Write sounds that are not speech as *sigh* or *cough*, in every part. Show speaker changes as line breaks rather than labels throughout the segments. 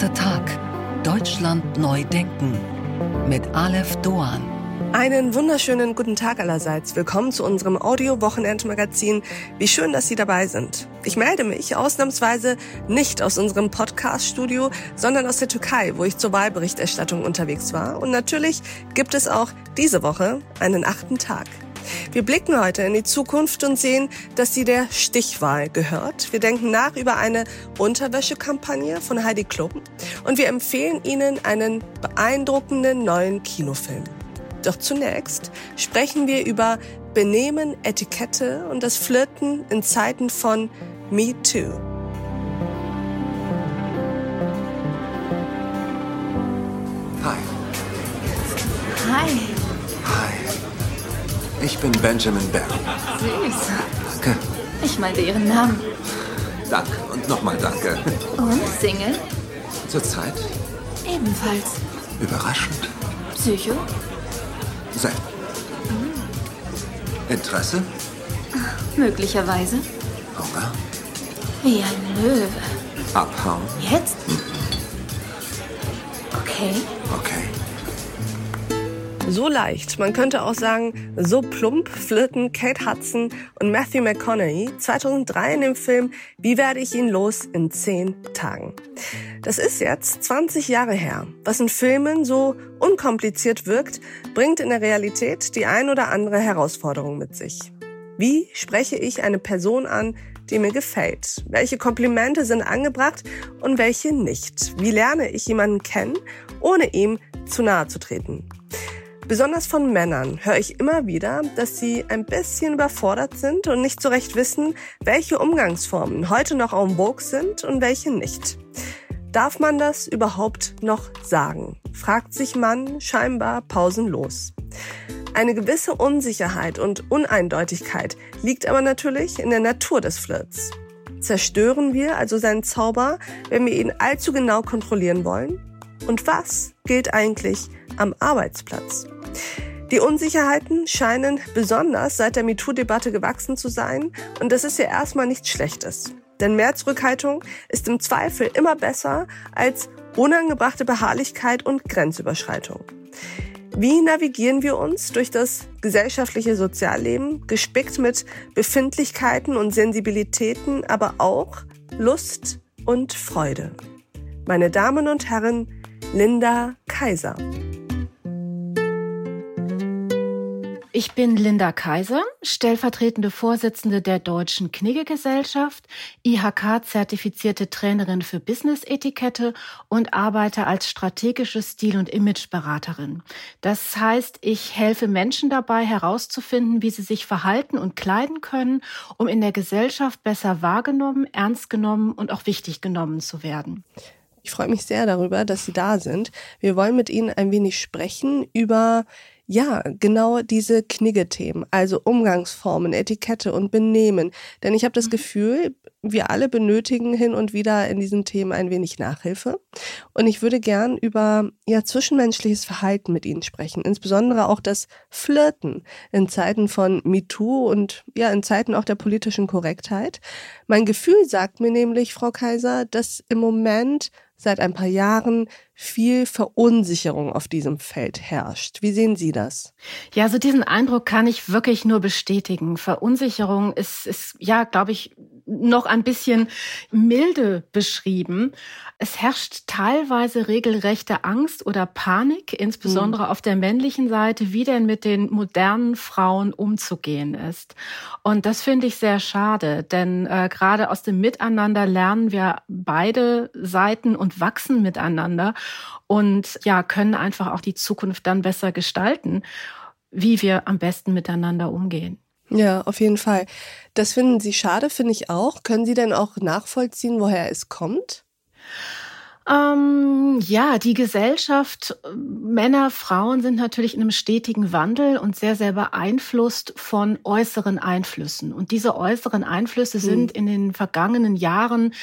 Achter Tag. Deutschland neu denken. Mit Aleph Doan.
Einen wunderschönen guten Tag allerseits. Willkommen zu unserem Audio-Wochenendmagazin. Wie schön, dass Sie dabei sind. Ich melde mich ausnahmsweise nicht aus unserem Podcast-Studio, sondern aus der Türkei, wo ich zur Wahlberichterstattung unterwegs war. Und natürlich gibt es auch diese Woche einen achten Tag. Wir blicken heute in die Zukunft und sehen, dass sie der Stichwahl gehört. Wir denken nach über eine Unterwäschekampagne von Heidi Klum und wir empfehlen Ihnen einen beeindruckenden neuen Kinofilm. Doch zunächst sprechen wir über Benehmen, Etikette und das Flirten in Zeiten von Me Too.
Ich bin Benjamin Bell.
Süß.
Danke.
Ich meinte Ihren Namen.
Danke und nochmal danke.
Und Single?
Zurzeit
Ebenfalls.
überraschend.
Psycho?
Selten. Interesse?
Möglicherweise.
Hunger?
Wie ein Löwe.
Abhauen?
Jetzt? Okay.
Okay.
So leicht, man könnte auch sagen, so plump flirten Kate Hudson und Matthew McConaughey 2003 in dem Film Wie werde ich ihn los in zehn Tagen. Das ist jetzt 20 Jahre her. Was in Filmen so unkompliziert wirkt, bringt in der Realität die ein oder andere Herausforderung mit sich. Wie spreche ich eine Person an, die mir gefällt? Welche Komplimente sind angebracht und welche nicht? Wie lerne ich jemanden kennen, ohne ihm zu nahe zu treten? Besonders von Männern höre ich immer wieder, dass sie ein bisschen überfordert sind und nicht so recht wissen, welche Umgangsformen heute noch en vogue sind und welche nicht. Darf man das überhaupt noch sagen? fragt sich man scheinbar pausenlos. Eine gewisse Unsicherheit und Uneindeutigkeit liegt aber natürlich in der Natur des Flirts. Zerstören wir also seinen Zauber, wenn wir ihn allzu genau kontrollieren wollen? Und was gilt eigentlich am Arbeitsplatz? Die Unsicherheiten scheinen besonders seit der MeToo-Debatte gewachsen zu sein und das ist ja erstmal nichts Schlechtes. Denn mehr Zurückhaltung ist im Zweifel immer besser als unangebrachte Beharrlichkeit und Grenzüberschreitung. Wie navigieren wir uns durch das gesellschaftliche Sozialleben, gespickt mit Befindlichkeiten und Sensibilitäten, aber auch Lust und Freude? Meine Damen und Herren, Linda Kaiser.
Ich bin Linda Kaiser, stellvertretende Vorsitzende der Deutschen Knigge-Gesellschaft, IHK-zertifizierte Trainerin für Business-Etikette und arbeite als strategische Stil- und Imageberaterin. Das heißt, ich helfe Menschen dabei herauszufinden, wie sie sich verhalten und kleiden können, um in der Gesellschaft besser wahrgenommen, ernst genommen und auch wichtig genommen zu werden.
Ich freue mich sehr darüber, dass Sie da sind. Wir wollen mit Ihnen ein wenig sprechen über ja, genau diese Knigge-Themen, also Umgangsformen, Etikette und Benehmen. Denn ich habe das Gefühl, wir alle benötigen hin und wieder in diesen Themen ein wenig Nachhilfe. Und ich würde gern über ja, zwischenmenschliches Verhalten mit Ihnen sprechen, insbesondere auch das Flirten in Zeiten von MeToo und ja, in Zeiten auch der politischen Korrektheit. Mein Gefühl sagt mir nämlich, Frau Kaiser, dass im Moment seit ein paar Jahren viel Verunsicherung auf diesem Feld herrscht. Wie sehen Sie das?
Ja, also diesen Eindruck kann ich wirklich nur bestätigen. Verunsicherung ist, ist ja, glaube ich, noch ein bisschen milde beschrieben. Es herrscht teilweise regelrechte Angst oder Panik, insbesondere mhm. auf der männlichen Seite, wie denn mit den modernen Frauen umzugehen ist. Und das finde ich sehr schade, denn äh, gerade aus dem Miteinander lernen wir beide Seiten und wachsen miteinander und ja, können einfach auch die Zukunft dann besser gestalten, wie wir am besten miteinander umgehen.
Ja, auf jeden Fall. Das finden Sie schade, finde ich auch. Können Sie denn auch nachvollziehen, woher es kommt?
Ähm, ja, die Gesellschaft, Männer, Frauen sind natürlich in einem stetigen Wandel und sehr, sehr beeinflusst von äußeren Einflüssen. Und diese äußeren Einflüsse hm. sind in den vergangenen Jahren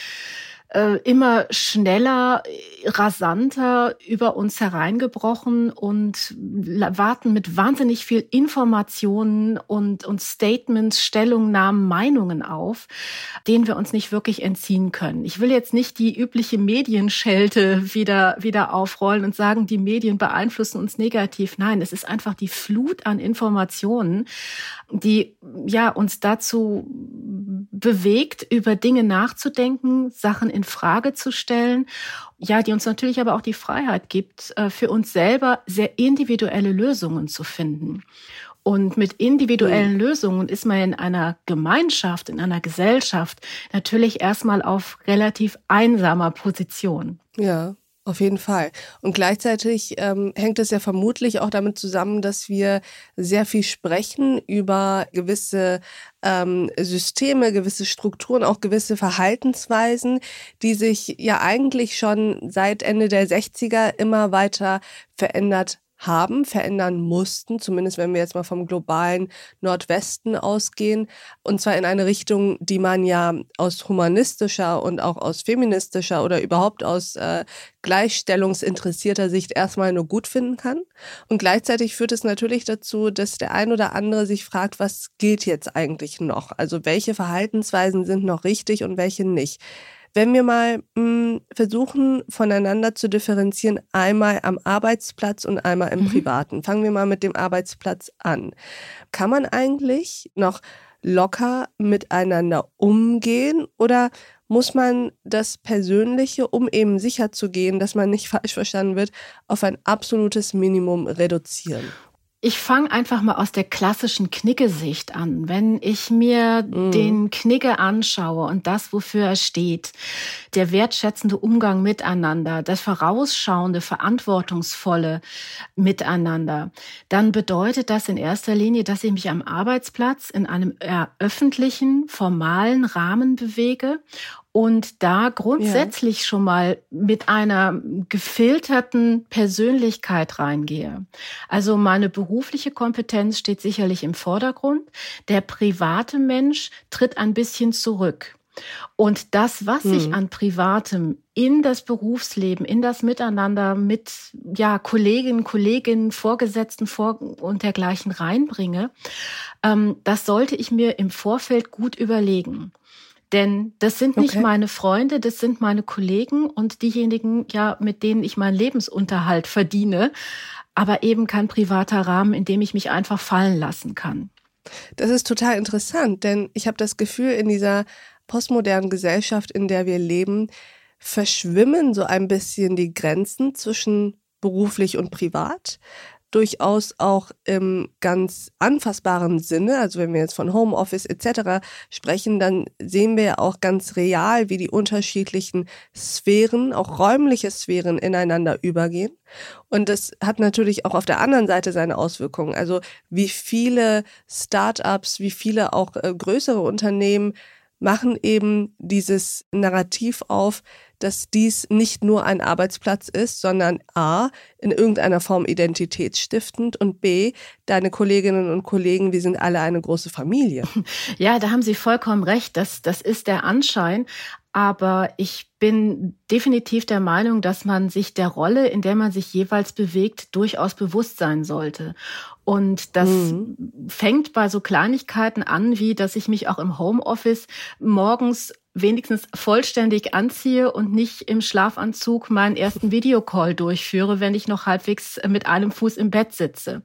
äh, immer schneller, rasanter über uns hereingebrochen und warten mit wahnsinnig viel Informationen und, und Statements, Stellungnahmen, Meinungen auf, denen wir uns nicht wirklich entziehen können. Ich will jetzt nicht die übliche Medienschelte wieder, wieder aufrollen und sagen, die Medien beeinflussen uns negativ. Nein, es ist einfach die Flut an Informationen, die ja uns dazu bewegt, über Dinge nachzudenken, Sachen in Frage zu stellen. Ja, die uns natürlich aber auch die Freiheit gibt, äh, für uns selber sehr individuelle Lösungen zu finden. Und mit individuellen mhm. Lösungen ist man in einer Gemeinschaft, in einer Gesellschaft natürlich erstmal auf relativ einsamer Position.
Ja. Auf jeden Fall. Und gleichzeitig ähm, hängt es ja vermutlich auch damit zusammen, dass wir sehr viel sprechen über gewisse ähm, Systeme, gewisse Strukturen, auch gewisse Verhaltensweisen, die sich ja eigentlich schon seit Ende der 60er immer weiter verändert haben, verändern mussten, zumindest wenn wir jetzt mal vom globalen Nordwesten ausgehen, und zwar in eine Richtung, die man ja aus humanistischer und auch aus feministischer oder überhaupt aus äh, gleichstellungsinteressierter Sicht erstmal nur gut finden kann. Und gleichzeitig führt es natürlich dazu, dass der ein oder andere sich fragt, was gilt jetzt eigentlich noch? Also welche Verhaltensweisen sind noch richtig und welche nicht? Wenn wir mal mh, hm, versuchen, voneinander zu differenzieren, einmal am Arbeitsplatz und einmal im mhm. Privaten. Fangen wir mal mit dem Arbeitsplatz an. Kann man eigentlich noch locker miteinander umgehen oder muss man das Persönliche, um eben sicher zu gehen, dass man nicht *laughs* falsch verstanden wird, auf ein absolutes Minimum reduzieren?
Ich fange einfach mal aus der klassischen Knicke-Sicht an. Wenn ich mir mm. den Knicke anschaue und das, wofür er steht, der wertschätzende Umgang miteinander, das vorausschauende, verantwortungsvolle Miteinander, dann bedeutet das in erster Linie, dass ich mich am Arbeitsplatz in einem öffentlichen, formalen Rahmen bewege und da grundsätzlich ja. schon mal mit einer gefilterten Persönlichkeit reingehe. Also meine berufliche Kompetenz steht sicherlich im Vordergrund. Der private Mensch tritt ein bisschen zurück. Und das, was hm. ich an Privatem in das Berufsleben, in das Miteinander mit ja, Kolleginnen, Kolleginnen, Vorgesetzten vor und dergleichen reinbringe, ähm, das sollte ich mir im Vorfeld gut überlegen. Denn das sind nicht okay. meine Freunde, das sind meine Kollegen und diejenigen, ja, mit denen ich meinen Lebensunterhalt verdiene, aber eben kein privater Rahmen, in dem ich mich einfach fallen lassen kann.
Das ist total interessant, denn ich habe das Gefühl, in dieser postmodernen Gesellschaft, in der wir leben, verschwimmen so ein bisschen die Grenzen zwischen beruflich und privat durchaus auch im ganz anfassbaren Sinne, also wenn wir jetzt von Homeoffice etc. sprechen, dann sehen wir ja auch ganz real, wie die unterschiedlichen Sphären, auch räumliche Sphären ineinander übergehen. Und das hat natürlich auch auf der anderen Seite seine Auswirkungen. Also wie viele Startups, wie viele auch äh, größere Unternehmen machen eben dieses Narrativ auf, dass dies nicht nur ein Arbeitsplatz ist, sondern a, in irgendeiner Form identitätsstiftend und b, deine Kolleginnen und Kollegen, wir sind alle eine große Familie. *laughs*
Ja, da haben Sie vollkommen recht. Das, das ist der Anschein. Aber ich bin definitiv der Meinung, dass man sich der Rolle, in der man sich jeweils bewegt, durchaus bewusst sein sollte. Und das mhm. fängt bei so Kleinigkeiten an, wie dass ich mich auch im Homeoffice morgens wenigstens vollständig anziehe und nicht im Schlafanzug meinen ersten Videocall durchführe, wenn ich noch halbwegs mit einem Fuß im Bett sitze.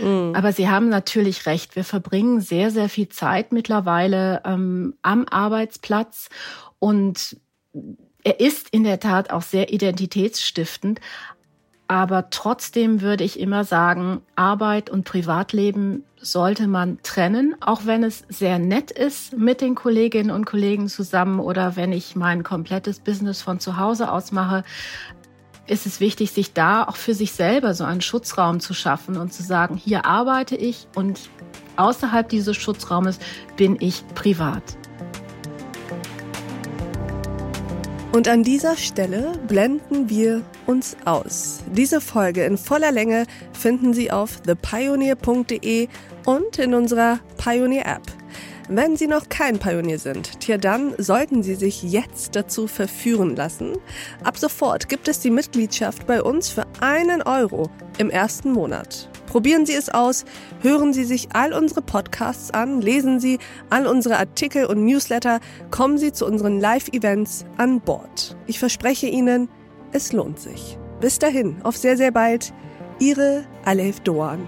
Mhm. Aber Sie haben natürlich recht. Wir verbringen sehr, sehr viel Zeit mittlerweile ähm, am Arbeitsplatz und er ist in der Tat auch sehr identitätsstiftend. Aber trotzdem würde ich immer sagen, Arbeit und Privatleben sollte man trennen, auch wenn es sehr nett ist mit den Kolleginnen und Kollegen zusammen oder wenn ich mein komplettes Business von zu Hause aus mache, ist es wichtig, sich da auch für sich selber so einen Schutzraum zu schaffen und zu sagen, hier arbeite ich und außerhalb dieses Schutzraumes bin ich privat.
Und an dieser Stelle blenden wir uns aus. Diese Folge in voller Länge finden Sie auf thepioneer.de und in unserer Pioneer App. Wenn Sie noch kein Pionier sind, tja dann sollten Sie sich jetzt dazu verführen lassen. Ab sofort gibt es die Mitgliedschaft bei uns für einen Euro im ersten Monat. Probieren Sie es aus, hören Sie sich all unsere Podcasts an, lesen Sie all unsere Artikel und Newsletter, kommen Sie zu unseren Live-Events an Bord. Ich verspreche Ihnen, es lohnt sich. Bis dahin, auf sehr, sehr bald. Ihre Alef Doan.